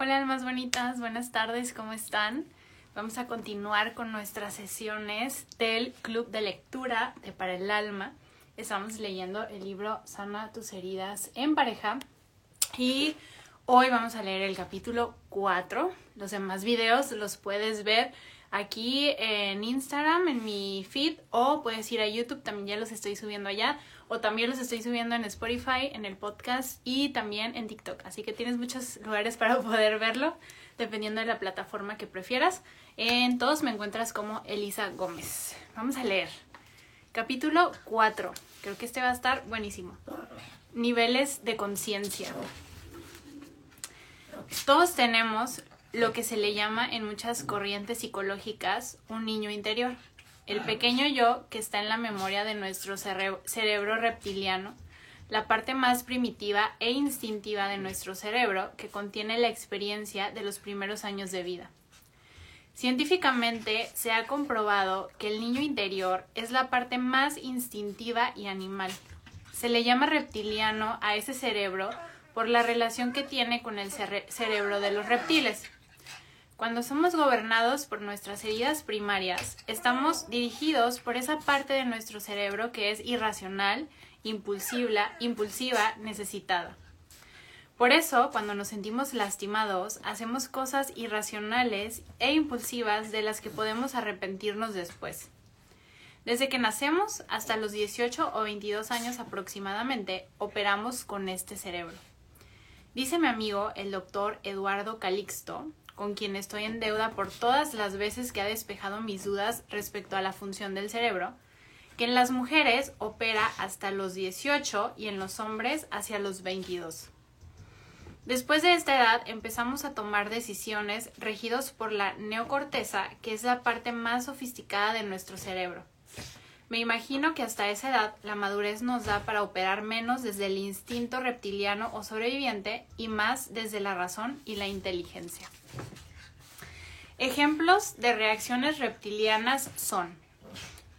Hola almas bonitas, buenas tardes, ¿cómo están? Vamos a continuar con nuestras sesiones del Club de Lectura de Para el Alma. Estamos leyendo el libro Sana tus heridas en pareja y hoy vamos a leer el capítulo 4. Los demás videos los puedes ver aquí en Instagram, en mi feed, o puedes ir a YouTube, también ya los estoy subiendo allá, o también los estoy subiendo en Spotify, en el podcast y también en TikTok. Así que tienes muchos lugares para poder verlo, dependiendo de la plataforma que prefieras. En todos me encuentras como Elisa Gómez. Vamos a leer. Capítulo 4. Creo que este va a estar buenísimo. Niveles de conciencia. Todos tenemos lo que se le llama en muchas corrientes psicológicas un niño interior, el pequeño yo que está en la memoria de nuestro cerebro reptiliano, la parte más primitiva e instintiva de nuestro cerebro que contiene la experiencia de los primeros años de vida. Científicamente se ha comprobado que el niño interior es la parte más instintiva y animal. Se le llama reptiliano a ese cerebro por la relación que tiene con el cerebro de los reptiles. Cuando somos gobernados por nuestras heridas primarias, estamos dirigidos por esa parte de nuestro cerebro que es irracional, impulsiva, impulsiva, necesitada. Por eso, cuando nos sentimos lastimados, hacemos cosas irracionales e impulsivas de las que podemos arrepentirnos después. Desde que nacemos hasta los 18 o 22 años aproximadamente, operamos con este cerebro. Dice mi amigo, el doctor Eduardo Calixto, con quien estoy en deuda por todas las veces que ha despejado mis dudas respecto a la función del cerebro, que en las mujeres opera hasta los 18 y en los hombres hacia los 22. Después de esta edad empezamos a tomar decisiones regidos por la neocorteza, que es la parte más sofisticada de nuestro cerebro. Me imagino que hasta esa edad la madurez nos da para operar menos desde el instinto reptiliano o sobreviviente y más desde la razón y la inteligencia. Ejemplos de reacciones reptilianas son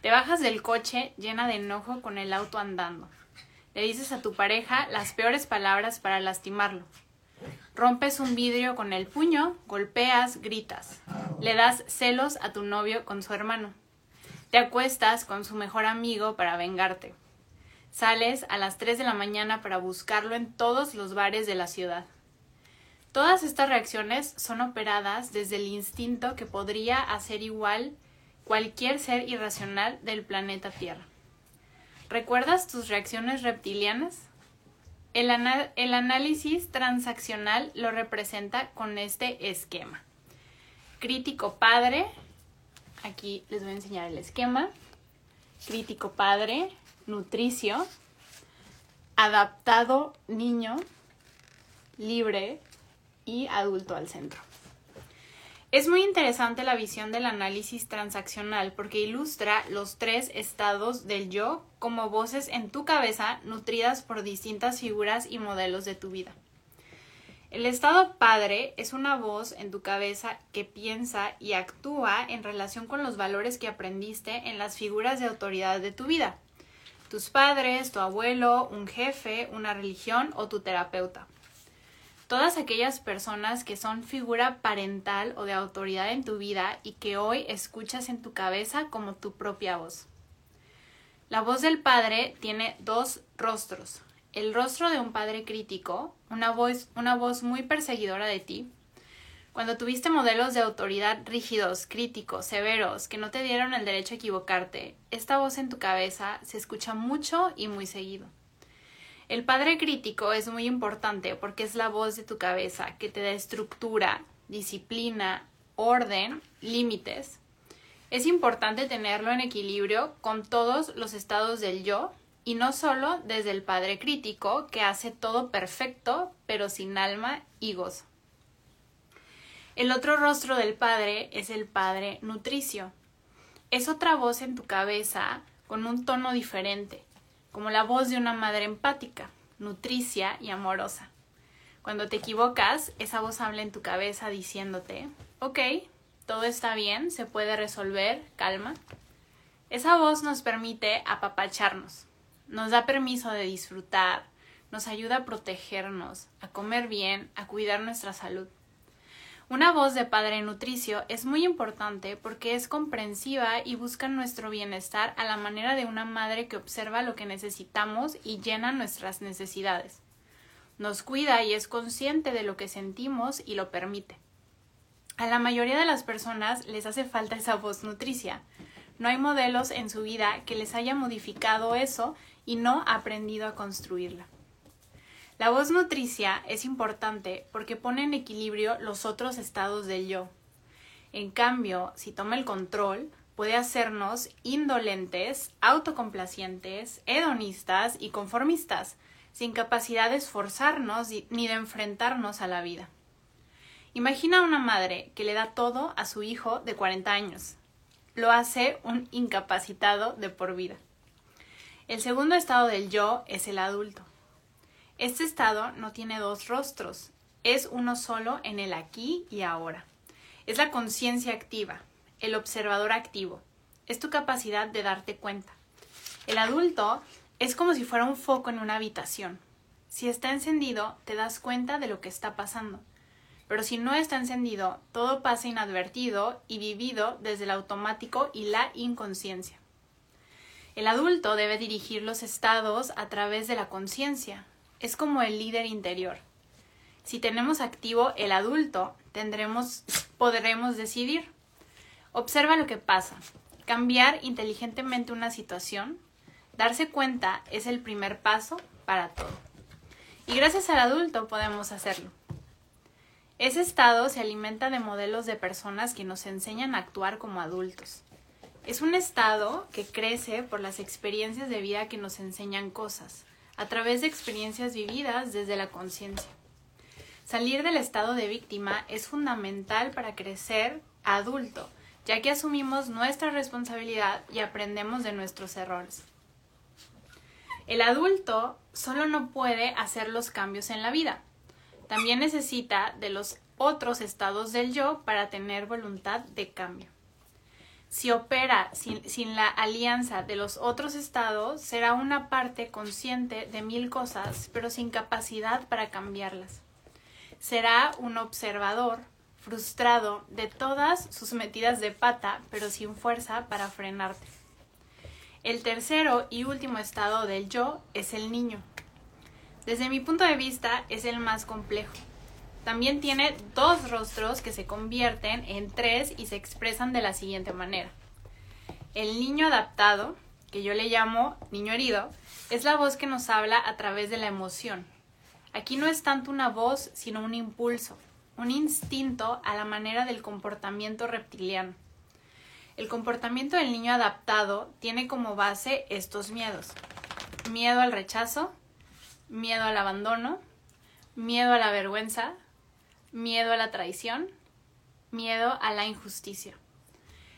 te bajas del coche llena de enojo con el auto andando. Le dices a tu pareja las peores palabras para lastimarlo. Rompes un vidrio con el puño, golpeas, gritas. Le das celos a tu novio con su hermano. Te acuestas con su mejor amigo para vengarte. Sales a las 3 de la mañana para buscarlo en todos los bares de la ciudad. Todas estas reacciones son operadas desde el instinto que podría hacer igual cualquier ser irracional del planeta Tierra. ¿Recuerdas tus reacciones reptilianas? El, el, análisis transaccional lo representa con este esquema. Crítico padre, Aquí les voy a enseñar el esquema. Crítico padre, nutricio, adaptado niño, libre adulto al centro. Es muy interesante la visión del análisis transaccional porque ilustra los tres estados del yo como voces en tu cabeza nutridas por distintas figuras y modelos de tu vida. El estado padre es una voz en tu cabeza que piensa y actúa en relación con los valores que aprendiste en las figuras de autoridad de tu vida. Tus padres, tu abuelo, un jefe, una religión o tu terapeuta. Todas aquellas personas que son figura parental o de autoridad en tu vida y que hoy escuchas en tu cabeza como tu propia voz. La voz del padre tiene dos rostros, el rostro de un padre crítico, una voz, una voz muy perseguidora de ti, cuando tuviste modelos de autoridad rígidos, críticos, severos, que no te dieron el derecho a equivocarte, esta voz en tu cabeza se escucha mucho y muy seguido. El padre crítico es muy importante porque es la voz de tu cabeza que te da estructura, disciplina, orden, límites. Es importante tenerlo en equilibrio con todos los estados del yo y no solo desde el padre crítico que hace todo perfecto pero sin alma y gozo. El otro rostro del padre es el padre nutricio. Es otra voz en tu cabeza con un tono diferente, como la voz de una madre empática, nutricia y amorosa. Cuando te equivocas, esa voz habla en tu cabeza diciéndote, ok, todo está bien, se puede resolver, calma. Esa voz nos permite apapacharnos, nos da permiso de disfrutar, nos ayuda a protegernos, a comer bien, a cuidar nuestra salud. Una voz de padre nutricio es muy importante porque es comprensiva y busca nuestro bienestar a la manera de una madre que observa lo que necesitamos y llena nuestras necesidades. Nos cuida y es consciente de lo que sentimos y lo permite. A la mayoría de las personas les hace falta esa voz nutricia. No hay modelos en su vida que les haya modificado eso y no aprendido a construirla. La voz nutricia es importante porque pone en equilibrio los otros estados del yo. En cambio, si toma el control, puede hacernos indolentes, autocomplacientes, hedonistas y conformistas, sin capacidad de esforzarnos ni de enfrentarnos a la vida. Imagina una madre que le da todo a su hijo de 40 años. Lo hace un incapacitado de por vida. El segundo estado del yo es el adulto. Este estado no tiene dos rostros, es uno solo en el aquí y ahora. Es la conciencia activa, el observador activo. Es tu capacidad de darte cuenta. El adulto es como si fuera un foco en una habitación. Si está encendido, te das cuenta de lo que está pasando. Pero si no está encendido, todo pasa inadvertido y vivido desde el automático y la inconsciencia. El adulto debe dirigir los estados a través de la conciencia, es como el líder interior. Si tenemos activo el adulto, tendremos, podremos decidir. Observa lo que pasa. Cambiar inteligentemente una situación, darse cuenta es el primer paso para todo. Y gracias al adulto podemos hacerlo. Ese estado se alimenta de modelos de personas que nos enseñan a actuar como adultos. Es un estado que crece por las experiencias de vida que nos enseñan cosas a través de experiencias vividas desde la conciencia. Salir del estado de víctima es fundamental para crecer adulto, ya que asumimos nuestra responsabilidad y aprendemos de nuestros errores. El adulto solo no puede hacer los cambios en la vida. También necesita de los otros estados del yo para tener voluntad de cambio. Si opera sin, la alianza de los otros estados, será una parte consciente de mil cosas, pero sin capacidad para cambiarlas. Será un observador frustrado de todas sus metidas de pata, pero sin fuerza para frenarte. El tercero y último estado del yo es el niño. Desde mi punto de vista es el más complejo. También tiene dos rostros que se convierten en tres y se expresan de la siguiente manera. El niño adaptado, que yo le llamo niño herido, es la voz que nos habla a través de la emoción. Aquí no es tanto una voz, sino un impulso, un instinto a la manera del comportamiento reptiliano. El comportamiento del niño adaptado tiene como base estos miedos. Miedo al rechazo, miedo al abandono, miedo a la vergüenza, miedo a la traición, miedo a la injusticia.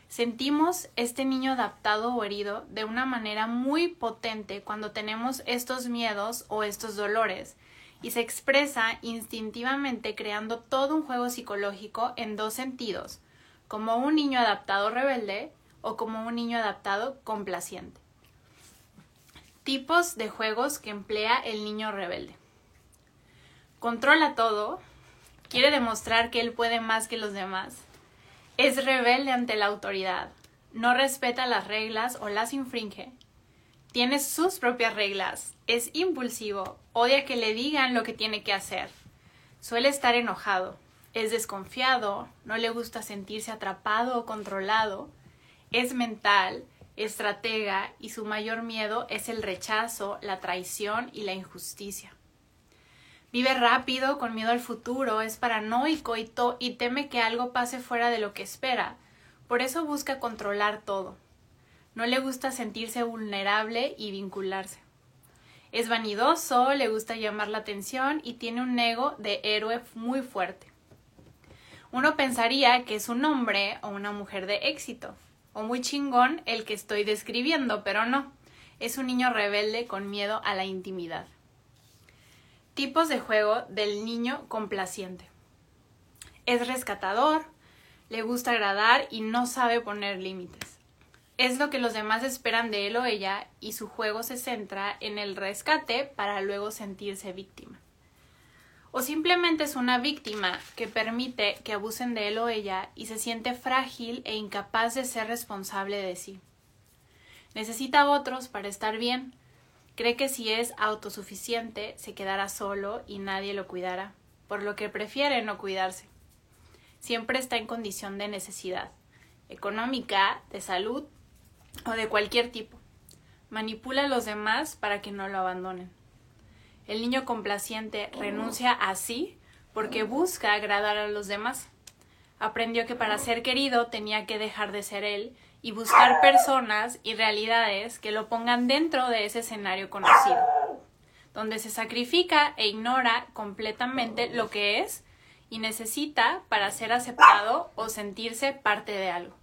Sentimos este niño adaptado o herido de una manera muy potente cuando tenemos estos miedos o estos dolores y se expresa instintivamente creando todo un juego psicológico en dos sentidos, como un niño adaptado rebelde o como un niño adaptado complaciente. Tipos de juegos que emplea el niño rebelde. Controla todo, quiere demostrar que él puede más que los demás. Es rebelde ante la autoridad. No respeta las reglas o las infringe. Tiene sus propias reglas. Es impulsivo. Odia que le digan lo que tiene que hacer. Suele estar enojado. Es desconfiado. No le gusta sentirse atrapado o controlado. Es mental, estratega y su mayor miedo es el rechazo, la traición y la injusticia. Vive rápido, con miedo al futuro, es paranoico y, y teme que algo pase fuera de lo que espera. Por eso busca controlar todo. No le gusta sentirse vulnerable y vincularse. Es vanidoso, le gusta llamar la atención y tiene un ego de héroe muy fuerte. Uno pensaría que es un hombre o una mujer de éxito, o muy chingón el que estoy describiendo, pero no. Es un niño rebelde con miedo a la intimidad. Tipos de juego del niño complaciente. Es rescatador, le gusta agradar y no sabe poner límites. Es lo que los demás esperan de él o ella y su juego se centra en el rescate para luego sentirse víctima. o simplemente es una víctima que permite que abusen de él o ella y se siente frágil e incapaz de ser responsable de sí. Necesita a otros para estar bien. Cree que si es autosuficiente se quedará solo y nadie lo cuidará, por lo que prefiere no cuidarse. Siempre está en condición de necesidad, económica, de salud o de cualquier tipo. Manipula a los demás para que no lo abandonen. El niño complaciente renuncia a sí porque busca agradar a los demás. Aprendió que para ser querido tenía que dejar de ser él y buscar personas y realidades que lo pongan dentro de ese escenario conocido, donde se sacrifica e ignora completamente lo que es y necesita para ser aceptado o sentirse parte de algo.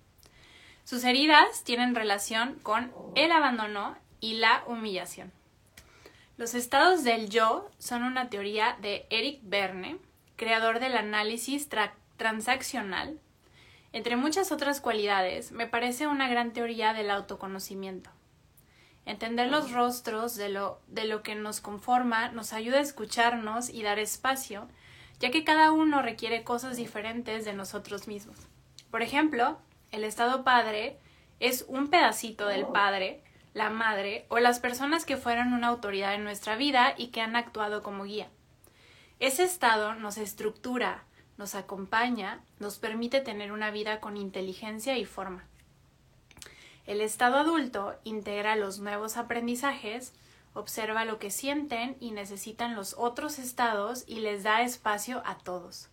Sus heridas tienen relación con el abandono y la humillación. Los estados del yo son una teoría de Eric Berne, creador del análisis transaccional. Entre muchas otras cualidades, me parece una gran teoría del autoconocimiento. Entender los rostros de lo, de lo que nos conforma nos ayuda a escucharnos y dar espacio, ya que cada uno requiere cosas diferentes de nosotros mismos. Por ejemplo, el estado padre es un pedacito del padre la madre o las personas que fueron una autoridad en nuestra vida y que han actuado como guía. Ese estado nos estructura, nos acompaña, nos permite tener una vida con inteligencia y forma. El estado adulto integra los nuevos aprendizajes, observa lo que sienten y necesitan los otros estados y les da espacio a todos.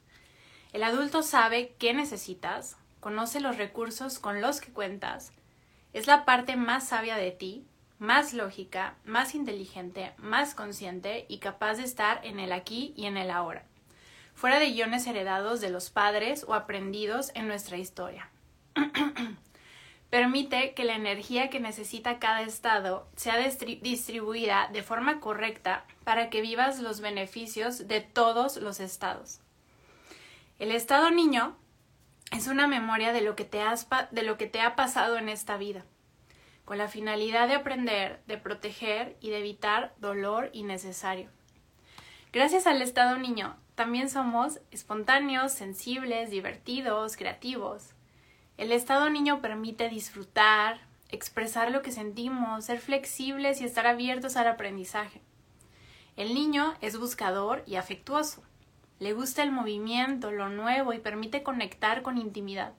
El adulto sabe qué necesitas, conoce los recursos con los que cuentas, es la parte más sabia de ti, más lógica, más inteligente, más consciente y capaz de estar en el aquí y en el ahora, fuera de guiones heredados de los padres o aprendidos en nuestra historia. Permite que la energía que necesita cada estado sea distribuida de forma correcta para que vivas los beneficios de todos los estados. El estado niño es una memoria de lo que te, has de lo que te ha pasado en esta vida, con la finalidad de aprender, de proteger y de evitar dolor innecesario. Gracias al estado niño, también somos espontáneos, sensibles, divertidos, creativos. El estado niño permite disfrutar, expresar lo que sentimos, ser flexibles y estar abiertos al aprendizaje. El niño es buscador y afectuoso. Le gusta el movimiento, lo nuevo y permite conectar con intimidad.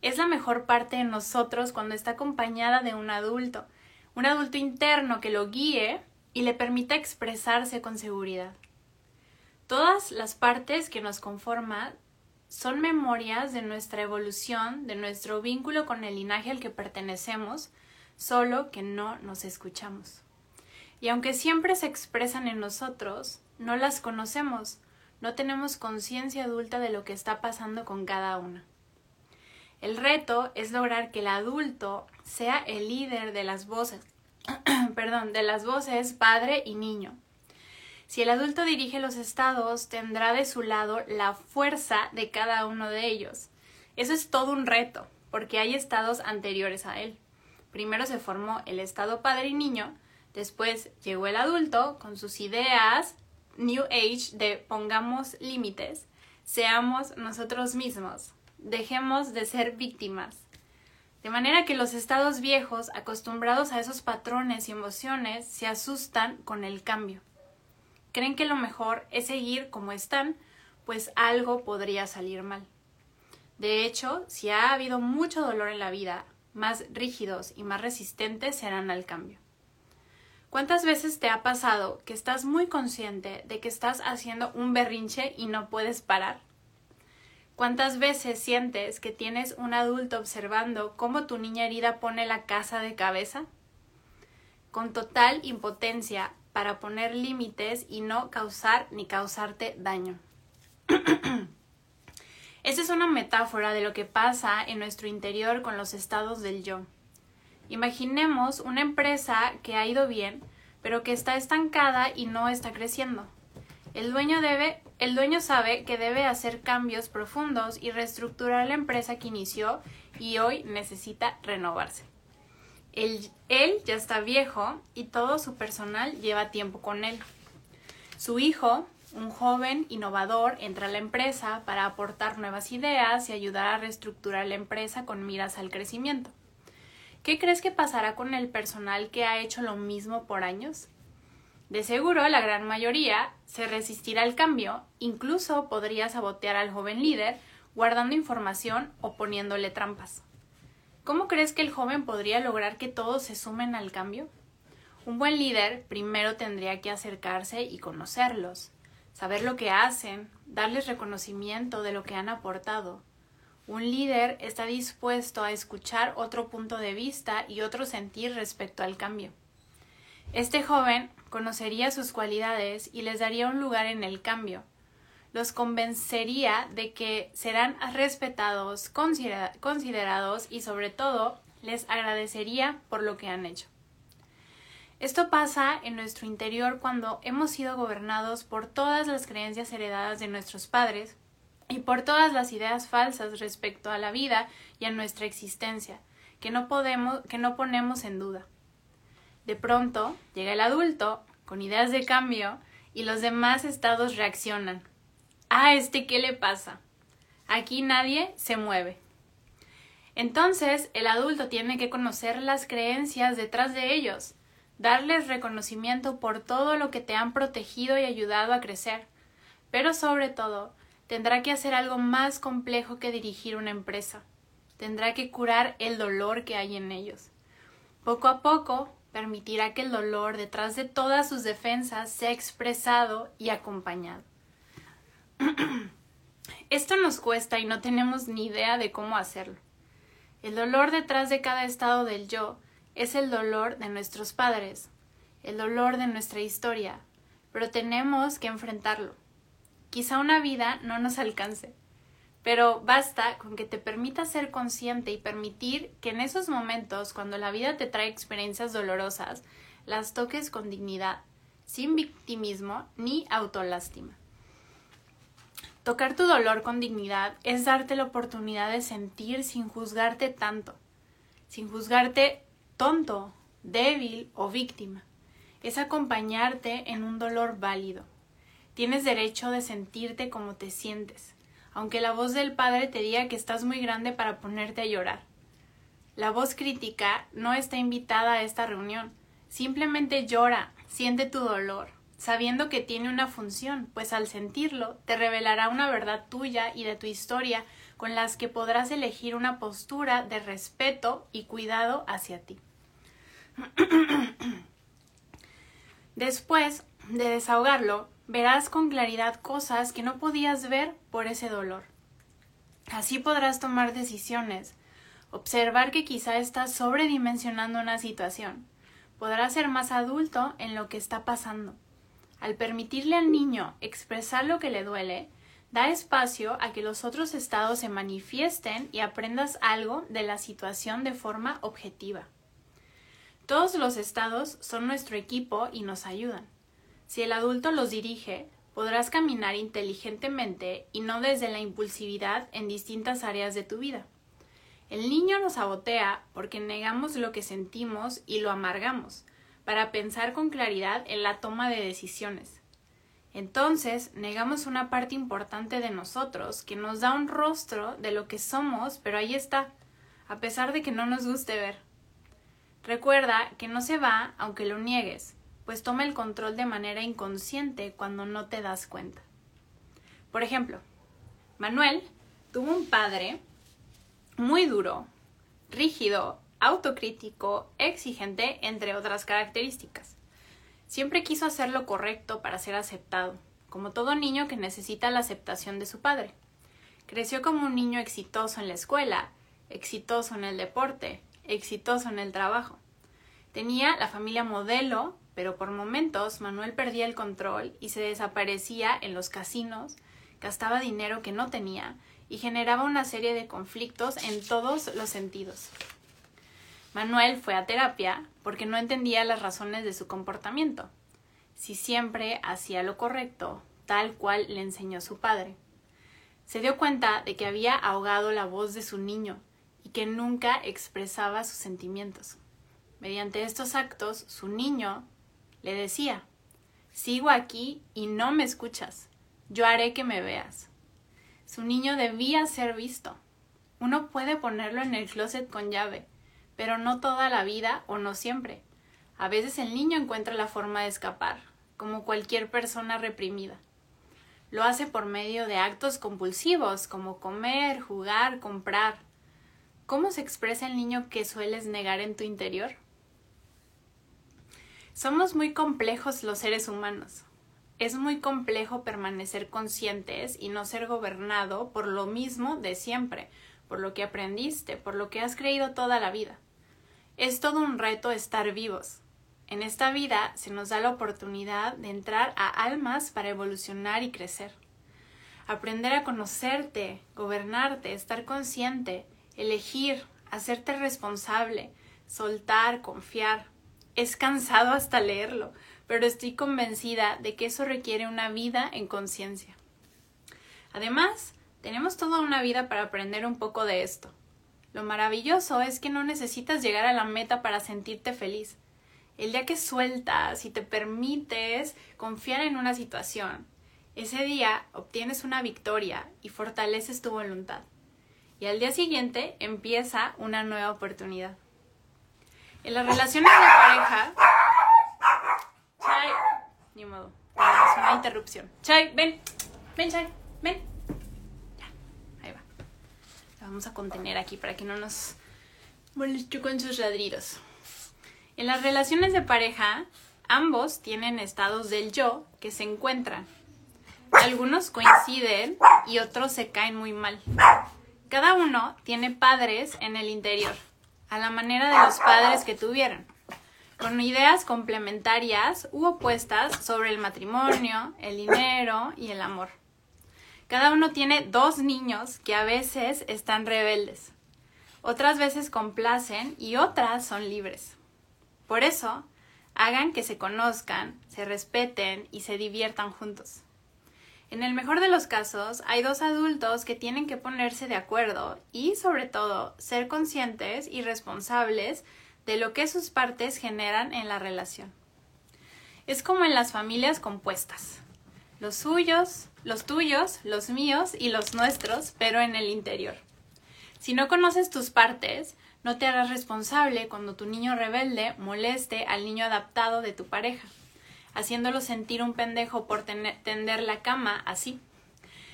Es la mejor parte de nosotros cuando está acompañada de un adulto, un adulto interno que lo guíe y le permita expresarse con seguridad. Todas las partes que nos conforman son memorias de nuestra evolución, de nuestro vínculo con el linaje al que pertenecemos, solo que no nos escuchamos. Y aunque siempre se expresan en nosotros, no las conocemos, no tenemos conciencia adulta de lo que está pasando con cada una. El reto es lograr que el adulto sea el líder de las voces, perdón, de las voces padre y niño. Si el adulto dirige los estados, tendrá de su lado la fuerza de cada uno de ellos. Eso es todo un reto, porque hay estados anteriores a él. Primero se formó el estado padre y niño, después llegó el adulto con sus ideas, New Age de pongamos límites, seamos nosotros mismos, dejemos de ser víctimas. De manera que los estados viejos, acostumbrados a esos patrones y emociones, se asustan con el cambio. Creen que lo mejor es seguir como están, pues algo podría salir mal. De hecho, si ha habido mucho dolor en la vida, más rígidos y más resistentes serán al cambio. ¿Cuántas veces te ha pasado que estás muy consciente de que estás haciendo un berrinche y no puedes parar? ¿Cuántas veces sientes que tienes un adulto observando cómo tu niña herida pone la casa de cabeza? Con total impotencia para poner límites y no causar ni causarte daño. Esa es una metáfora de lo que pasa en nuestro interior con los estados del yo. Imaginemos una empresa que ha ido bien, pero que está estancada y no está creciendo. El dueño debe, el dueño sabe que debe hacer cambios profundos y reestructurar la empresa que inició y hoy necesita renovarse. Él, ya está viejo y todo su personal lleva tiempo con él. Su hijo Un joven innovador entra a la empresa para aportar nuevas ideas y ayudar a reestructurar la empresa con miras al crecimiento. ¿Qué crees que pasará con el personal que ha hecho lo mismo por años? De seguro, la gran mayoría se resistirá al cambio, incluso podría sabotear al joven líder, guardando información o poniéndole trampas. ¿Cómo crees que el joven podría lograr que todos se sumen al cambio? Un buen líder primero tendría que acercarse y conocerlos, saber lo que hacen, darles reconocimiento de lo que han aportado. Un líder está dispuesto a escuchar otro punto de vista y otro sentir respecto al cambio. Este joven conocería sus cualidades y les daría un lugar en el cambio. Los convencería de que serán respetados, considerados y sobre todo les agradecería por lo que han hecho. Esto pasa en nuestro interior cuando hemos sido gobernados por todas las creencias heredadas de nuestros padres y por todas las ideas falsas respecto a la vida y a nuestra existencia, que no podemos, que no ponemos en duda. De pronto llega el adulto con ideas de cambio y los demás estados reaccionan. ¿A este qué le pasa? Aquí nadie se mueve. Entonces el adulto tiene que conocer las creencias detrás de ellos, darles reconocimiento por todo lo que te han protegido y ayudado a crecer. Pero sobre todo, tendrá que hacer algo más complejo que dirigir una empresa. Tendrá que curar el dolor que hay en ellos. Poco a poco, permitirá que el dolor detrás de todas sus defensas sea expresado y acompañado. Esto nos cuesta y no tenemos ni idea de cómo hacerlo. El dolor detrás de cada estado del yo es el dolor de nuestros padres, el dolor de nuestra historia, pero tenemos que enfrentarlo. Quizá una vida no nos alcance, pero basta con que te permitas ser consciente y permitir que en esos momentos, cuando la vida te trae experiencias dolorosas, las toques con dignidad, sin victimismo ni autolástima. Tocar tu dolor con dignidad es darte la oportunidad de sentir sin juzgarte tanto, sin juzgarte tonto, débil o víctima. Es acompañarte en un dolor válido. Tienes derecho de sentirte como te sientes, aunque la voz del Padre te diga que estás muy grande para ponerte a llorar. La voz crítica no está invitada a esta reunión. Simplemente llora, siente tu dolor, sabiendo que tiene una función, pues al sentirlo te revelará una verdad tuya y de tu historia con las que podrás elegir una postura de respeto y cuidado hacia ti. Después de desahogarlo, verás con claridad cosas que no podías ver por ese dolor. Así podrás tomar decisiones, observar que quizá estás sobredimensionando una situación. Podrás ser más adulto en lo que está pasando. Al permitirle al niño expresar lo que le duele, da espacio a que los otros estados se manifiesten y aprendas algo de la situación de forma objetiva. Todos los estados son nuestro equipo y nos ayudan. Si el adulto los dirige, podrás caminar inteligentemente y no desde la impulsividad en distintas áreas de tu vida. El niño nos sabotea porque negamos lo que sentimos y lo amargamos, para pensar con claridad en la toma de decisiones. Entonces, negamos una parte importante de nosotros que nos da un rostro de lo que somos, pero ahí está, a pesar de que no nos guste ver. Recuerda que no se va aunque lo niegues, pues toma el control de manera inconsciente cuando no te das cuenta. Por ejemplo, Manuel tuvo un padre muy duro, rígido, autocrítico, exigente, entre otras características. Siempre quiso hacer lo correcto para ser aceptado, como todo niño que necesita la aceptación de su padre. Creció como un niño exitoso en la escuela, exitoso en el deporte, exitoso en el trabajo. Tenía la familia modelo, pero por momentos Manuel perdía el control y se desaparecía en los casinos, gastaba dinero que no tenía y generaba una serie de conflictos en todos los sentidos. Manuel fue a terapia porque no entendía las razones de su comportamiento, si siempre hacía lo correcto, tal cual le enseñó su padre. Se dio cuenta de que había ahogado la voz de su niño y que nunca expresaba sus sentimientos. Mediante estos actos, su niño le decía, Sigo aquí y no me escuchas. Yo haré que me veas. Su niño debía ser visto. Uno puede ponerlo en el closet con llave, pero no toda la vida o no siempre. A veces el niño encuentra la forma de escapar, como cualquier persona reprimida. Lo hace por medio de actos compulsivos como comer, jugar, comprar. ¿Cómo se expresa el niño que sueles negar en tu interior? Somos muy complejos los seres humanos. Es muy complejo permanecer conscientes y no ser gobernado por lo mismo de siempre, por lo que aprendiste, por lo que has creído toda la vida. Es todo un reto estar vivos. En esta vida se nos da la oportunidad de entrar a almas para evolucionar y crecer. Aprender a conocerte, gobernarte, estar consciente, elegir, hacerte responsable, soltar, confiar. Es cansado hasta leerlo, pero estoy convencida de que eso requiere una vida en conciencia. Además, tenemos toda una vida para aprender un poco de esto. Lo maravilloso es que no necesitas llegar a la meta para sentirte feliz. El día que sueltas y te permites confiar en una situación, ese día obtienes una victoria y fortaleces tu voluntad. Y al día siguiente empieza una nueva oportunidad. En las relaciones de pareja. Chai. Ni modo. Es una interrupción. Chai, ven. Ven, Chai. Ven. Ya. Ahí va. La vamos a contener aquí para que no nos moleste con sus ladridos. En las relaciones de pareja, ambos tienen estados del yo que se encuentran. Algunos coinciden y otros se caen muy mal. Cada uno tiene padres en el interior, a la manera de los padres que tuvieron, con ideas complementarias u opuestas sobre el matrimonio, el dinero y el amor. Cada uno tiene dos niños que a veces están rebeldes, otras veces complacen y otras son libres. Por eso, hagan que se conozcan, se respeten y se diviertan juntos. En el mejor de los casos, hay dos adultos que tienen que ponerse de acuerdo y, sobre todo, ser conscientes y responsables de lo que sus partes generan en la relación. Es como en las familias compuestas. Los suyos, los tuyos, los míos y los nuestros, pero en el interior. Si no conoces tus partes, no te harás responsable cuando tu niño rebelde moleste al niño adaptado de tu pareja, haciéndolo sentir un pendejo por tender la cama así.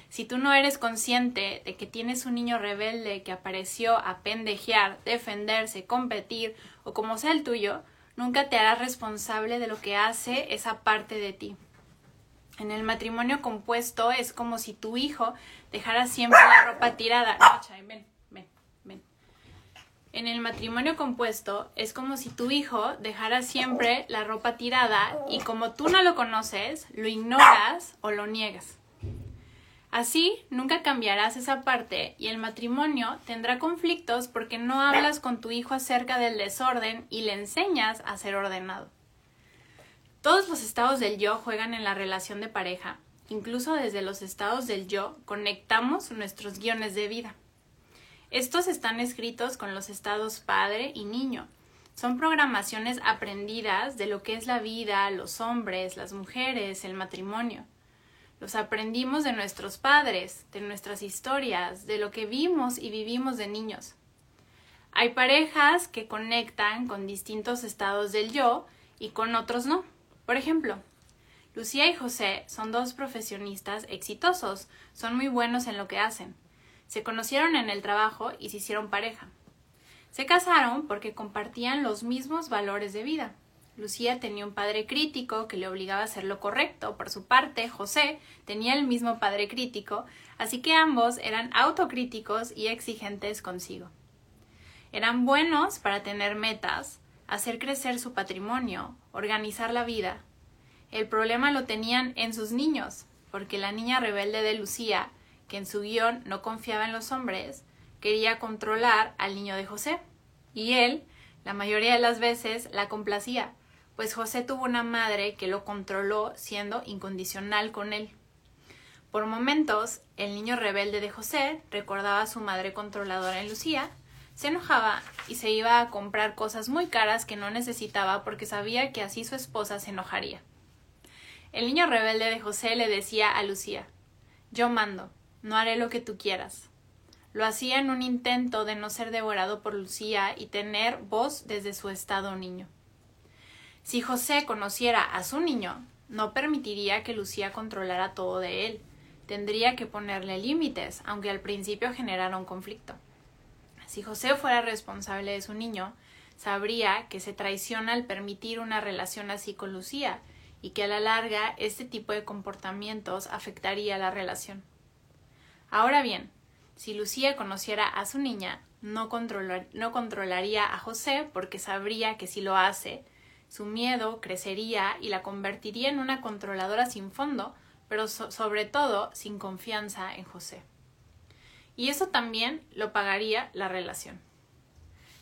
Si tú no eres consciente de que tienes un niño rebelde que apareció a pendejear, defenderse, competir o como sea el tuyo, nunca te harás responsable de lo que hace esa parte de ti. En el matrimonio compuesto es como si tu hijo dejara siempre la ropa tirada. En el matrimonio compuesto es como si tu hijo dejara siempre la ropa tirada y como tú no lo conoces, lo ignoras o lo niegas. Así, nunca cambiarás esa parte y el matrimonio tendrá conflictos porque no hablas con tu hijo acerca del desorden y le enseñas a ser ordenado. Todos los estados del yo juegan en la relación de pareja. Incluso desde los estados del yo conectamos nuestros guiones de vida. Estos están escritos con los estados padre y niño. Son programaciones aprendidas de lo que es la vida, los hombres, las mujeres, el matrimonio. Los aprendimos de nuestros padres, de nuestras historias, de lo que vimos y vivimos de niños. Hay parejas que conectan con distintos estados del yo y con otros no. Por ejemplo, Lucía y José son dos profesionistas exitosos, son muy buenos en lo que hacen. Se conocieron en el trabajo y se hicieron pareja. Se casaron porque compartían los mismos valores de vida. Lucía tenía un padre crítico que le obligaba a hacer lo correcto. Por su parte, José tenía el mismo padre crítico, así que ambos eran autocríticos y exigentes consigo. Eran buenos para tener metas, hacer crecer su patrimonio, organizar la vida. El problema lo tenían en sus niños, porque la niña rebelde de Lucía que en su guion no confiaba en los hombres, quería controlar al niño de José. Y él, la mayoría de las veces, la complacía, pues José tuvo una madre que lo controló siendo incondicional con él. Por momentos, el niño rebelde de José recordaba a su madre controladora en Lucía, se enojaba y se iba a comprar cosas muy caras que no necesitaba porque sabía que así su esposa se enojaría. El niño rebelde de José le decía a Lucía Yo mando, no haré lo que tú quieras. Lo hacía en un intento de no ser devorado por Lucía y tener voz desde su estado niño. Si José conociera a su niño, no permitiría que Lucía controlara todo de él. Tendría que ponerle límites, aunque al principio generara un conflicto. Si José fuera responsable de su niño, sabría que se traiciona al permitir una relación así con Lucía y que a la larga este tipo de comportamientos afectaría la relación. Ahora bien, si Lucía conociera a su niña, no, no controlaría a José porque sabría que si lo hace, su miedo crecería y la convertiría en una controladora sin fondo, pero sobre todo sin confianza en José. Y eso también lo pagaría la relación.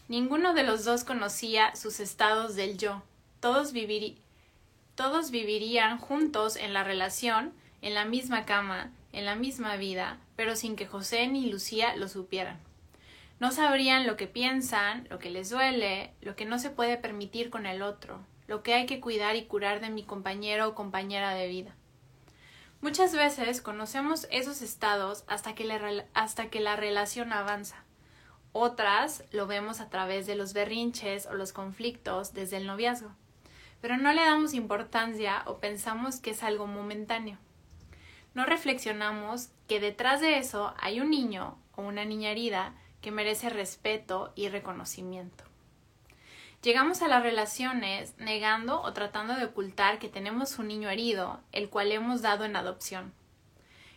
Ninguno de los dos conocía sus estados del yo. Todos, todos vivirían juntos en la relación, en la misma cama, en la misma vida, pero sin que José ni Lucía lo supieran. No sabrían lo que piensan, lo que les duele, lo que no se puede permitir con el otro, lo que hay que cuidar y curar de mi compañero o compañera de vida. Muchas veces conocemos esos estados hasta que, la relación avanza. Otras lo vemos a través de los berrinches o los conflictos desde el noviazgo, pero no le damos importancia o pensamos que es algo momentáneo. No reflexionamos que detrás de eso hay un niño o una niña herida que merece respeto y reconocimiento. Llegamos a las relaciones negando o tratando de ocultar que tenemos un niño herido, el cual hemos dado en adopción.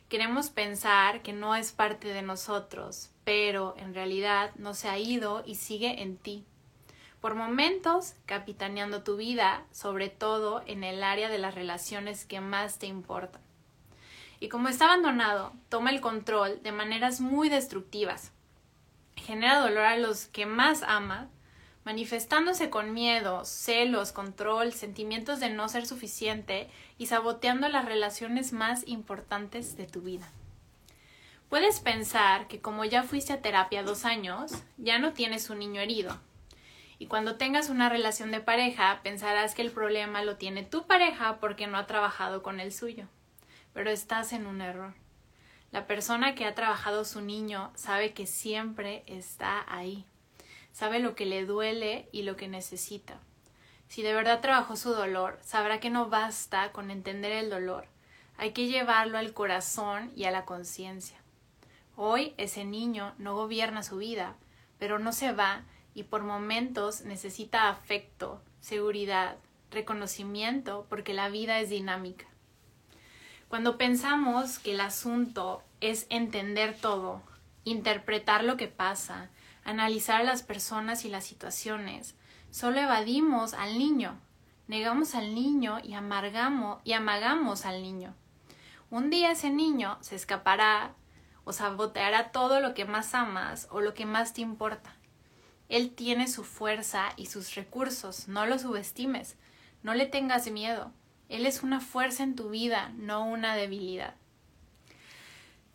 Queremos pensar que no es parte de nosotros, pero en realidad no se ha ido y sigue en ti. Por momentos, capitaneando tu vida, sobre todo en el área de las relaciones que más te importan. Y como está abandonado, toma el control de maneras muy destructivas. Genera dolor a los que más ama, manifestándose con miedo, celos, control, sentimientos de no ser suficiente y saboteando las relaciones más importantes de tu vida. Puedes pensar que como ya fuiste a terapia dos años, ya no tienes un niño herido. Y cuando tengas una relación de pareja, pensarás que el problema lo tiene tu pareja porque no ha trabajado con el suyo. Pero estás en un error. La persona que ha trabajado su niño sabe que siempre está ahí. Sabe lo que le duele y lo que necesita. Si de verdad trabajó su dolor, sabrá que no basta con entender el dolor. Hay que llevarlo al corazón y a la conciencia. Hoy ese niño no gobierna su vida, pero no se va y por momentos necesita afecto, seguridad, reconocimiento, porque la vida es dinámica. Cuando pensamos que el asunto es entender todo, interpretar lo que pasa, analizar a las personas y las situaciones, solo evadimos al niño, negamos al niño y amargamos y amagamos al niño. Un día ese niño se escapará o saboteará todo lo que más amas o lo que más te importa. Él tiene su fuerza y sus recursos, no lo subestimes, no le tengas miedo. Él es una fuerza en tu vida, no una debilidad.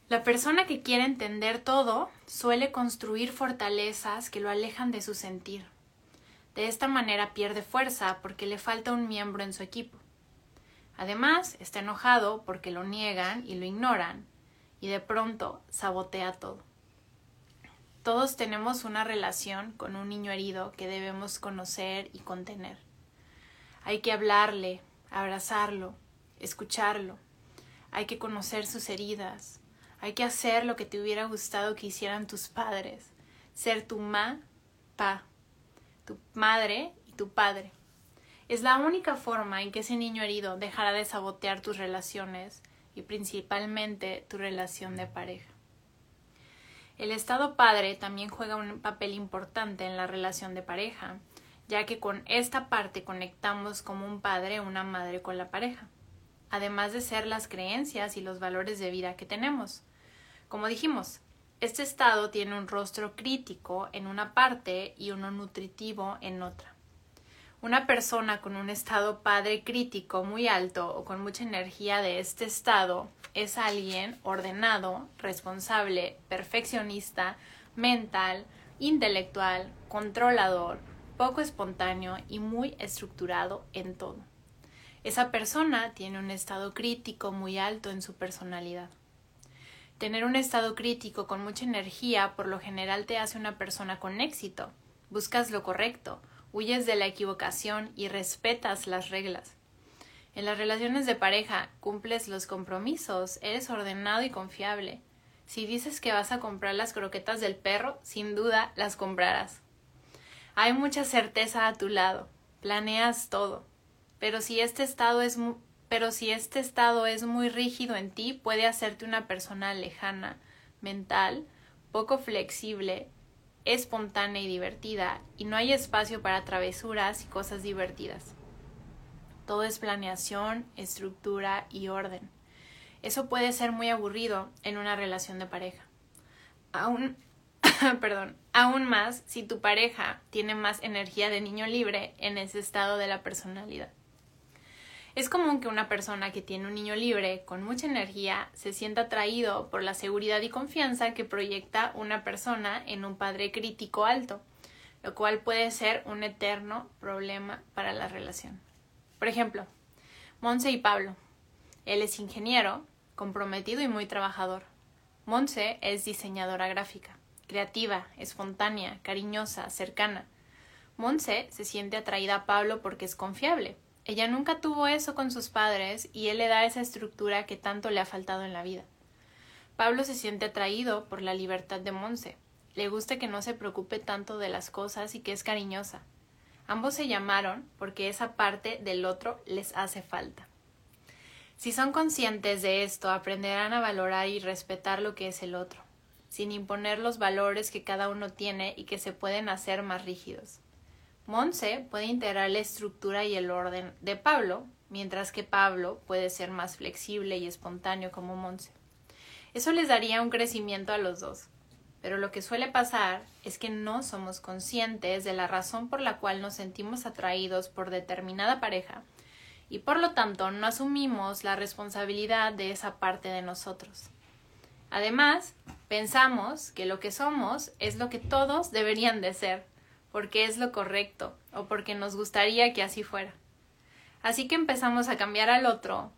La persona que quiere entender todo suele construir fortalezas que lo alejan de su sentir. De esta manera pierde fuerza porque le falta un miembro en su equipo. Además, está enojado porque lo niegan y lo ignoran, y de pronto sabotea todo. Todos tenemos una relación con un niño herido que debemos conocer y contener. Hay que hablarle, abrazarlo, escucharlo. Hay que conocer sus heridas. Hay que hacer lo que te hubiera gustado que hicieran tus padres. Ser tu ma, pa, tu madre y tu padre. Es la única forma en que ese niño herido dejará de sabotear tus relaciones y principalmente tu relación de pareja. El estado padre también juega un papel importante en la relación de pareja, ya que con esta parte conectamos como un padre o una madre con la pareja, además de ser las creencias y los valores de vida que tenemos. Como dijimos, este estado tiene un rostro crítico en una parte y uno nutritivo en otra. Una persona con un estado padre crítico muy alto o con mucha energía de este estado es alguien ordenado, responsable, perfeccionista, mental, intelectual, controlador, poco espontáneo y muy estructurado en todo. Esa persona tiene un estado crítico muy alto en su personalidad. Tener un estado crítico con mucha energía por lo general te hace una persona con éxito. Buscas lo correcto, huyes de la equivocación y respetas las reglas. En las relaciones de pareja cumples los compromisos, eres ordenado y confiable. Si dices que vas a comprar las croquetas del perro, sin duda las comprarás. Hay mucha certeza a tu lado, planeas todo. Pero si este estado es pero si este estado es muy rígido en ti, puede hacerte una persona lejana, mental, poco flexible, espontánea y divertida, y no hay espacio para travesuras y cosas divertidas. Todo es planeación, estructura y orden. Eso puede ser muy aburrido en una relación de pareja. Aún, perdón, aún más si tu pareja tiene más energía de niño libre en ese estado de la personalidad. Es común que una persona que tiene un niño libre con mucha energía se sienta atraído por la seguridad y confianza que proyecta una persona en un padre crítico alto, lo cual puede ser un eterno problema para la relación. Por ejemplo, Monse y Pablo. Él es ingeniero, comprometido y muy trabajador. Monse es diseñadora gráfica, creativa, espontánea, cariñosa, cercana. Monse se siente atraída a Pablo porque es confiable, ella nunca tuvo eso con sus padres y él le da esa estructura que tanto le ha faltado en la vida. Pablo se siente atraído por la libertad de Monse. Le gusta que no se preocupe tanto de las cosas y que es cariñosa. Ambos se llamaron porque esa parte del otro les hace falta. Si son conscientes de esto, aprenderán a valorar y respetar lo que es el otro, sin imponer los valores que cada uno tiene y que se pueden hacer más rígidos. Monse puede integrar la estructura y el orden de Pablo, mientras que Pablo puede ser más flexible y espontáneo como Monse. Eso les daría un crecimiento a los dos. Pero lo que suele pasar es que no somos conscientes de la razón por la cual nos sentimos atraídos por determinada pareja y por lo tanto no asumimos la responsabilidad de esa parte de nosotros. Además, pensamos que lo que somos es lo que todos deberían de ser porque es lo correcto o porque nos gustaría que así fuera. Así que empezamos a cambiar al otro,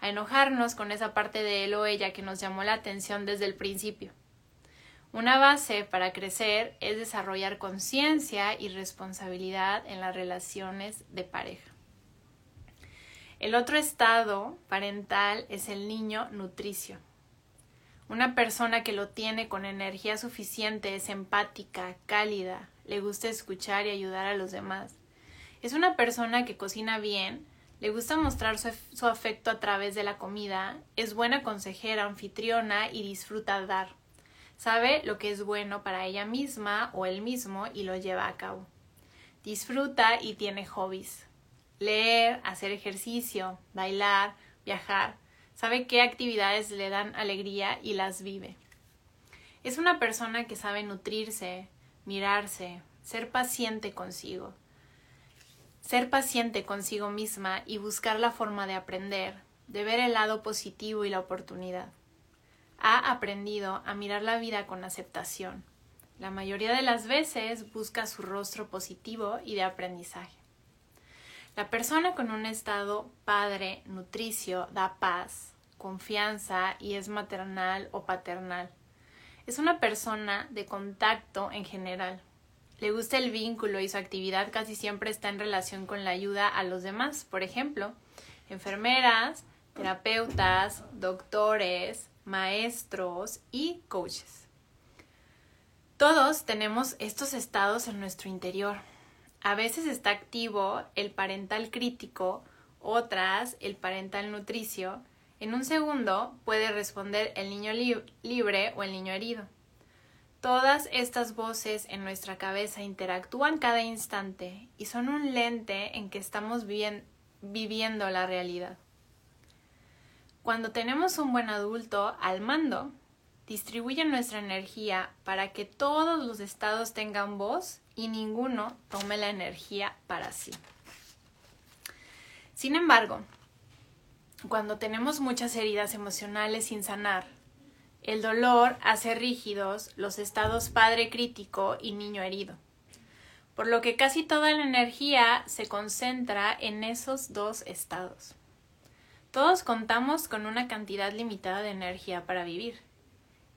a enojarnos con esa parte de él o ella que nos llamó la atención desde el principio. Una base para crecer es desarrollar conciencia y responsabilidad en las relaciones de pareja. El otro estado parental es el niño nutricio. Una persona que lo tiene con energía suficiente es empática, cálida, le gusta escuchar y ayudar a los demás. Es una persona que cocina bien, le gusta mostrar su, afecto a través de la comida, es buena consejera, anfitriona y disfruta dar. Sabe lo que es bueno para ella misma o él mismo y lo lleva a cabo. Disfruta y tiene hobbies. Leer, hacer ejercicio, bailar, viajar. Sabe qué actividades le dan alegría y las vive. Es una persona que sabe nutrirse, mirarse, ser paciente consigo, ser paciente consigo misma y buscar la forma de aprender, de ver el lado positivo y la oportunidad. Ha aprendido a mirar la vida con aceptación. La mayoría de las veces busca su rostro positivo y de aprendizaje. La persona con un estado padre, nutricio, da paz, confianza y es maternal o paternal. Es una persona de contacto en general. Le gusta el vínculo y su actividad casi siempre está en relación con la ayuda a los demás. Por ejemplo, enfermeras, terapeutas, doctores, maestros y coaches. Todos tenemos estos estados en nuestro interior. A veces está activo el parental crítico, otras el parental nutricio en un segundo puede responder el niño libre o el niño herido. Todas estas voces en nuestra cabeza interactúan cada instante y son un lente en que estamos viviendo la realidad. Cuando tenemos un buen adulto al mando, distribuye nuestra energía para que todos los estados tengan voz y ninguno tome la energía para sí. Sin embargo, cuando tenemos muchas heridas emocionales sin sanar, el dolor hace rígidos los estados padre crítico y niño herido. por lo que casi toda la energía se concentra en esos dos estados. Todos contamos con una cantidad limitada de energía para vivir.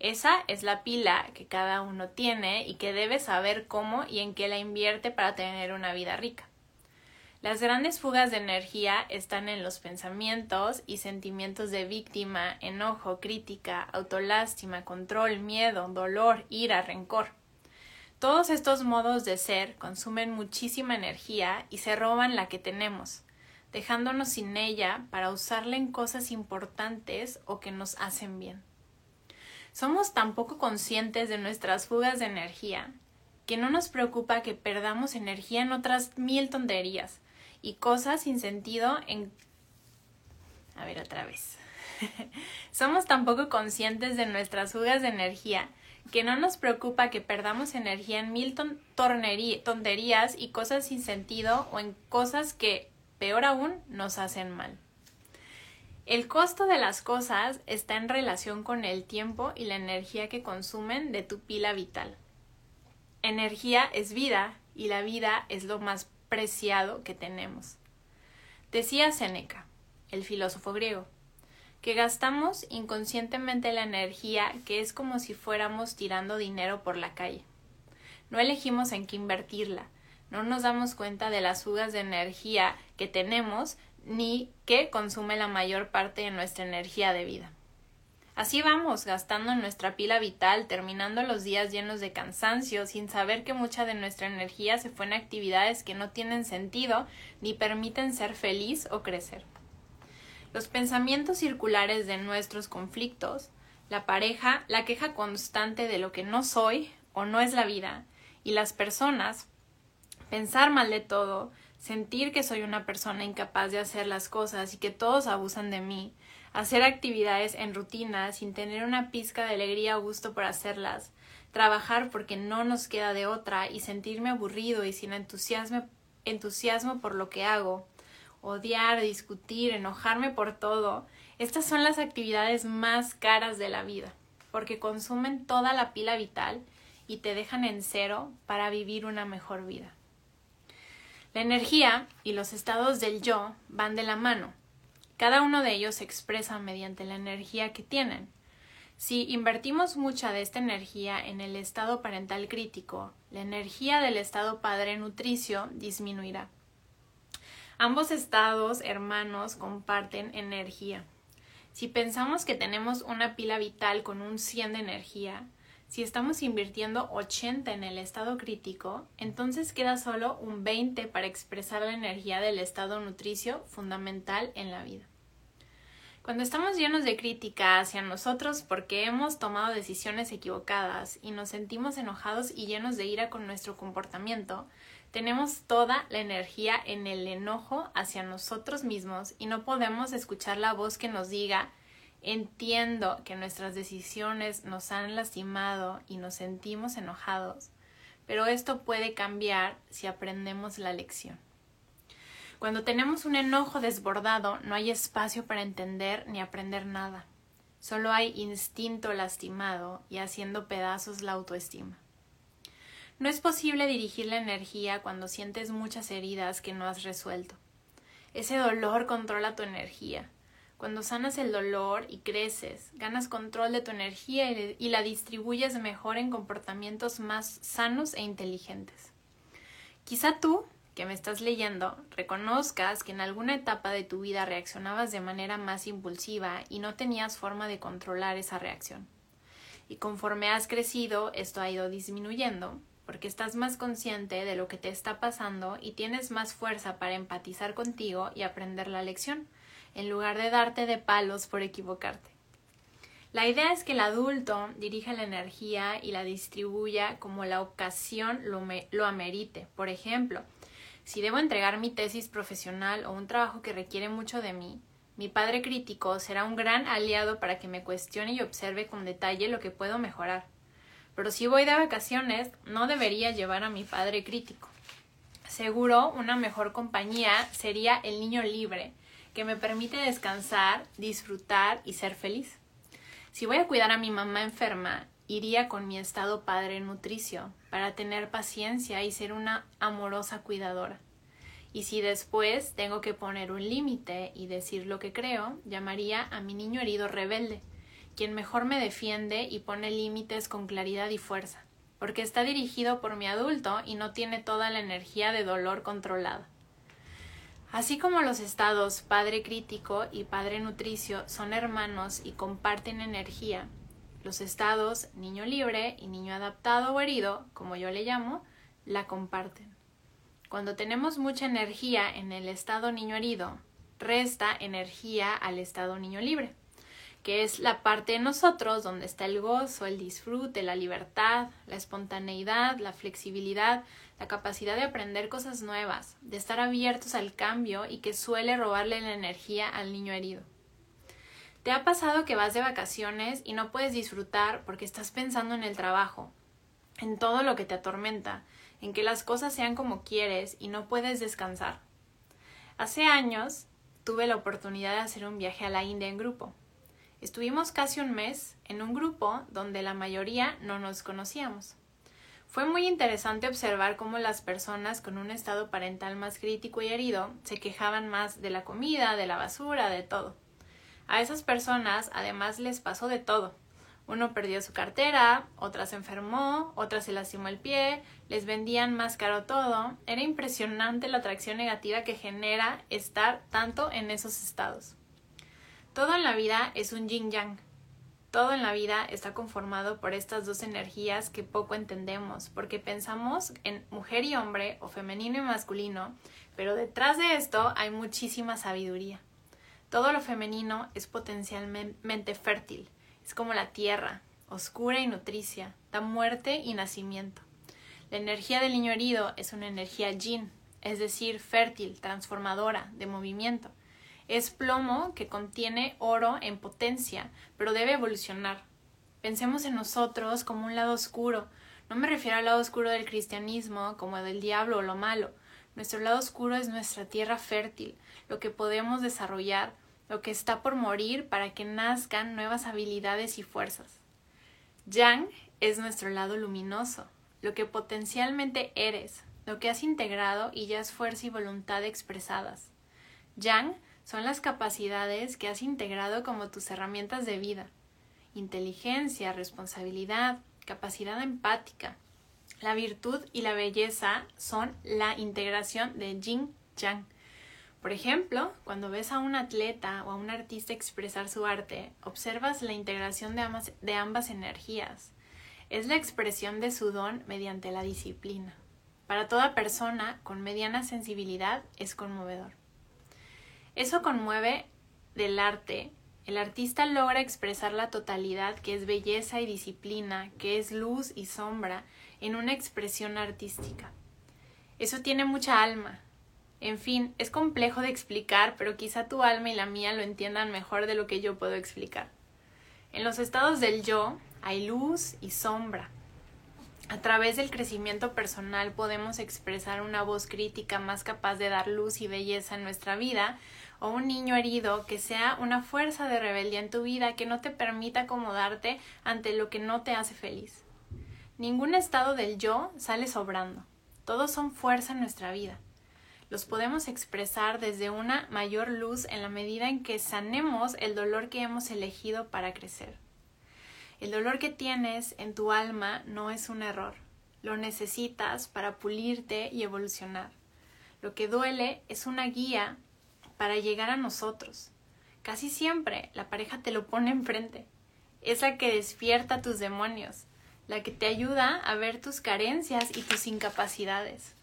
Esa es la pila que cada uno tiene y que debe saber cómo y en qué la invierte para tener una vida rica. Las grandes fugas de energía están en los pensamientos y sentimientos de víctima, enojo, crítica, autolástima, control, miedo, dolor, ira, rencor. Todos estos modos de ser consumen muchísima energía y se roban la que tenemos, dejándonos sin ella para usarla en cosas importantes o que nos hacen bien. Somos tan poco conscientes de nuestras fugas de energía que no nos preocupa que perdamos energía en otras mil tonterías y cosas sin sentido en... A ver otra vez. Somos tan poco conscientes de nuestras fugas de energía que no nos preocupa que perdamos energía en mil tonterías y cosas sin sentido o en cosas que, peor aún, nos hacen mal. El costo de las cosas está en relación con el tiempo y la energía que consumen de tu pila vital. Energía es vida y la vida es lo más preciado que tenemos. Decía Séneca, el filósofo griego, que gastamos inconscientemente la energía que es como si fuéramos tirando dinero por la calle. No elegimos en qué invertirla, no nos damos cuenta de las fugas de energía que tenemos ni que consume la mayor parte de nuestra energía de vida. Así vamos, gastando nuestra pila vital, terminando los días llenos de cansancio, sin saber que mucha de nuestra energía se fue en actividades que no tienen sentido ni permiten ser feliz o crecer. Los pensamientos circulares de nuestros conflictos, la pareja, la queja constante de lo que no soy o no es la vida, y las personas, pensar mal de todo, sentir que soy una persona incapaz de hacer las cosas y que todos abusan de mí, hacer actividades en rutina sin tener una pizca de alegría o gusto por hacerlas, trabajar porque no nos queda de otra y sentirme aburrido y sin entusiasmo, entusiasmo por lo que hago, odiar, discutir, enojarme por todo, estas son las actividades más caras de la vida, porque consumen toda la pila vital y te dejan en cero para vivir una mejor vida. La energía y los estados del yo van de la mano. Cada uno de ellos se expresa mediante la energía que tienen. Si invertimos mucha de esta energía en el estado parental crítico, la energía del estado padre nutricio disminuirá. Ambos estados hermanos comparten energía. Si pensamos que tenemos una pila vital con un 100 de energía, si estamos invirtiendo 80 en el estado crítico, entonces queda solo un 20 para expresar la energía del estado nutricio fundamental en la vida. Cuando estamos llenos de crítica hacia nosotros porque hemos tomado decisiones equivocadas y nos sentimos enojados y llenos de ira con nuestro comportamiento, tenemos toda la energía en el enojo hacia nosotros mismos y no podemos escuchar la voz que nos diga Entiendo que nuestras decisiones nos han lastimado y nos sentimos enojados, pero esto puede cambiar si aprendemos la lección. Cuando tenemos un enojo desbordado, no hay espacio para entender ni aprender nada. Solo hay instinto lastimado y haciendo pedazos la autoestima. No es posible dirigir la energía cuando sientes muchas heridas que no has resuelto. Ese dolor controla tu energía cuando sanas el dolor y creces, ganas control de tu energía y la distribuyes mejor en comportamientos más sanos e inteligentes. Quizá tú, que me estás leyendo, reconozcas que en alguna etapa de tu vida reaccionabas de manera más impulsiva y no tenías forma de controlar esa reacción. Y conforme has crecido, esto ha ido disminuyendo, porque estás más consciente de lo que te está pasando y tienes más fuerza para empatizar contigo y aprender la lección en lugar de darte de palos por equivocarte. La idea es que el adulto dirija la energía y la distribuya como la ocasión lo, lo amerite. Por ejemplo, si debo entregar mi tesis profesional o un trabajo que requiere mucho de mí, mi padre crítico será un gran aliado para que me cuestione y observe con detalle lo que puedo mejorar. Pero si voy de vacaciones, no debería llevar a mi padre crítico. Seguro una mejor compañía sería el niño libre, que me permite descansar, disfrutar y ser feliz. Si voy a cuidar a mi mamá enferma iría con mi estado padre nutricio para tener paciencia y ser una amorosa cuidadora. Y si después tengo que poner un límite y decir lo que creo, llamaría a mi niño herido rebelde, quien mejor me defiende y pone límites con claridad y fuerza, porque está dirigido por mi adulto y no tiene toda la energía de dolor controlada. Así como los estados Padre crítico y Padre nutricio son hermanos y comparten energía, los estados niño libre y niño adaptado o herido, como yo le llamo, la comparten. Cuando tenemos mucha energía en el estado niño herido, resta energía al estado niño libre, que es la parte de nosotros donde está el gozo, el disfrute, la libertad, la espontaneidad, la flexibilidad, la capacidad de aprender cosas nuevas, de estar abiertos al cambio y que suele robarle la energía al niño herido. ¿Te ha pasado que vas de vacaciones y no puedes disfrutar porque estás pensando en el trabajo, en todo lo que te atormenta, en que las cosas sean como quieres y no puedes descansar. Hace años tuve la oportunidad de hacer un viaje a la India en grupo. Estuvimos casi un mes en un grupo donde la mayoría no nos conocíamos. Fue muy interesante observar cómo las personas con un estado parental más crítico y herido se quejaban más de la comida, de la basura, de todo. A esas personas además les pasó de todo. Uno perdió su cartera, otra se enfermó, otra se lastimó el pie, les vendían más caro todo. Era impresionante la atracción negativa que genera estar tanto en esos estados. Todo en la vida es un yin yang. Todo en la vida está conformado por estas dos energías que poco entendemos, porque pensamos en mujer y hombre o femenino y masculino, pero detrás de esto hay muchísima sabiduría. Todo lo femenino es potencialmente fértil, es como la tierra, oscura y nutricia, da muerte y nacimiento. La energía del niño herido es una energía yin, es decir, fértil, transformadora, de movimiento. Es plomo que contiene oro en potencia, pero debe evolucionar. Pensemos en nosotros como un lado oscuro. No me refiero al lado oscuro del cristianismo, como del diablo o lo malo. Nuestro lado oscuro es nuestra tierra fértil, lo que podemos desarrollar, lo que está por morir para que nazcan nuevas habilidades y fuerzas. Yang es nuestro lado luminoso, lo que potencialmente eres, lo que has integrado y ya es fuerza y voluntad expresadas. Yang son las capacidades que has integrado como tus herramientas de vida. Inteligencia, responsabilidad, capacidad empática. La virtud y la belleza son la integración de Yin Yang por ejemplo, cuando ves a un atleta o a un artista expresar su arte, observas la integración de ambas, de ambas energías. Es la expresión de su don mediante la disciplina. Para toda persona con mediana sensibilidad es conmovedor. Eso conmueve del arte. El artista logra expresar la totalidad que es belleza y disciplina, que es luz y sombra, en una expresión artística. Eso tiene mucha alma, en fin, es complejo de explicar, pero quizá tu alma y la mía lo entiendan mejor de lo que yo puedo explicar. En los estados del yo hay luz y sombra. A través del crecimiento personal podemos expresar una voz crítica más capaz de dar luz y belleza en nuestra vida, o un niño herido que sea una fuerza de rebeldía en tu vida que no te permita acomodarte ante lo que no te hace feliz. Ningún estado del yo sale sobrando. Todos son fuerza en nuestra vida los podemos expresar desde una mayor luz en la medida en que sanemos el dolor que hemos elegido para crecer. El dolor que tienes en tu alma no es un error, lo necesitas para pulirte y evolucionar. Lo que duele es una guía para llegar a nosotros. Casi siempre la pareja te lo pone enfrente. Es la que despierta tus demonios, la que te ayuda a ver tus carencias y tus incapacidades.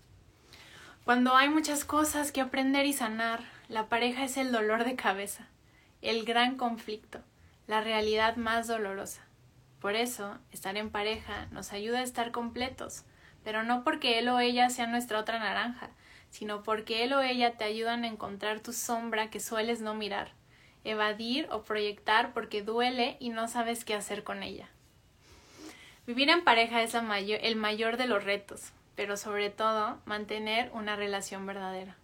Cuando hay muchas cosas que aprender y sanar, la pareja es el dolor de cabeza, el gran conflicto, la realidad más dolorosa. Por eso, estar en pareja nos ayuda a estar completos, pero no porque él o ella sea nuestra otra naranja, sino porque él o ella te ayudan a encontrar tu sombra que sueles no mirar, evadir o proyectar porque duele y no sabes qué hacer con ella. Vivir en pareja es el mayor de los retos, pero sobre todo mantener una relación verdadera.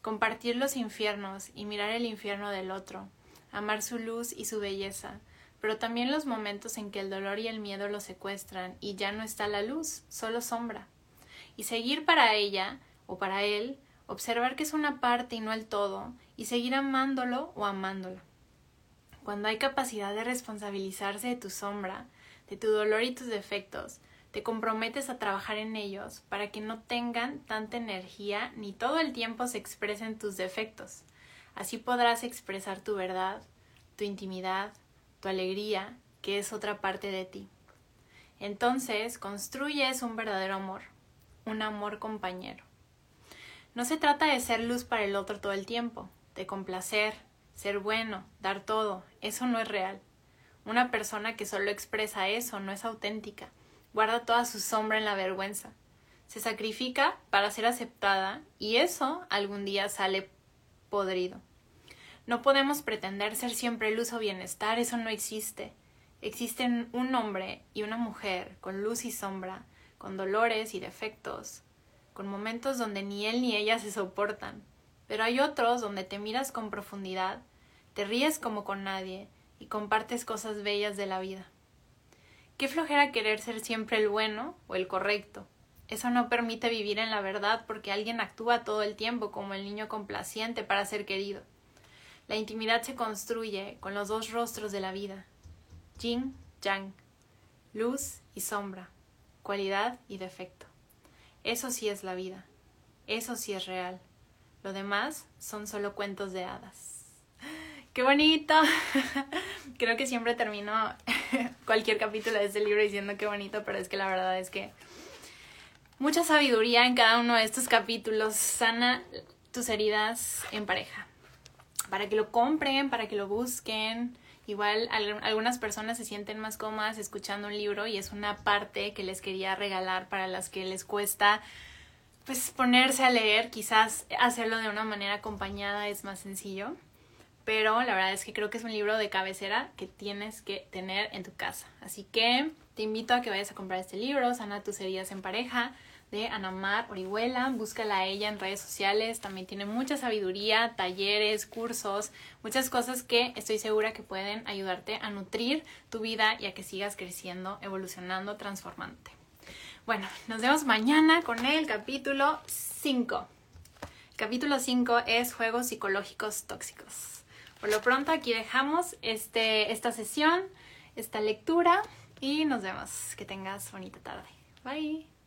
Compartir los infiernos y mirar el infierno del otro, amar su luz y su belleza, pero también los momentos en que el dolor y el miedo lo secuestran y ya no está la luz, solo sombra. Y seguir para ella o para él, observar que es una parte y no el todo, y seguir amándolo o amándolo. Cuando hay capacidad de responsabilizarse de tu sombra, de tu dolor y tus defectos, te comprometes a trabajar en ellos para que no tengan tanta energía ni todo el tiempo se expresen tus defectos. Así podrás expresar tu verdad, tu intimidad, tu alegría, que es otra parte de ti. Entonces construyes un verdadero amor, un amor compañero. No se trata de ser luz para el otro todo el tiempo, de complacer, ser bueno, dar todo, eso no es real. Una persona que solo expresa eso no es auténtica, guarda toda su sombra en la vergüenza. Se sacrifica para ser aceptada y eso algún día sale podrido. No podemos pretender ser siempre luz o bienestar, eso no existe. Existen un hombre y una mujer con luz y sombra, con dolores y defectos, con momentos donde ni él ni ella se soportan, pero hay otros donde te miras con profundidad, te ríes como con nadie y compartes cosas bellas de la vida. Qué flojera querer ser siempre el bueno o el correcto. Eso no permite vivir en la verdad porque alguien actúa todo el tiempo como el niño complaciente para ser querido. La intimidad se construye con los dos rostros de la vida, yin, yang, luz y sombra, cualidad y defecto. Eso sí es la vida, eso sí es real. Lo demás son solo cuentos de hadas. ¡Qué bonito! Creo que siempre termino cualquier capítulo de este libro diciendo qué bonito, pero es que la verdad es que mucha sabiduría en cada uno de estos capítulos sana tus heridas en pareja para que lo compren, para que lo busquen. Igual algunas personas se sienten más cómodas escuchando un libro y es una parte que les quería regalar para las que les cuesta pues ponerse a leer, quizás hacerlo de una manera acompañada es más sencillo, pero la verdad es que creo que es un libro de cabecera que tienes que tener en tu casa. Así que te invito a que vayas a comprar este libro, Sana tus heridas en pareja de Anamar Orihuela. Búscala a ella en redes sociales. También tiene mucha sabiduría, talleres, cursos, muchas cosas que estoy segura que pueden ayudarte a nutrir tu vida y a que sigas creciendo, evolucionando, transformándote. Bueno, nos vemos mañana con el capítulo 5. capítulo 5 es juegos psicológicos tóxicos. Por lo pronto aquí dejamos este, esta sesión, esta lectura y nos vemos. Que tengas bonita tarde. Bye.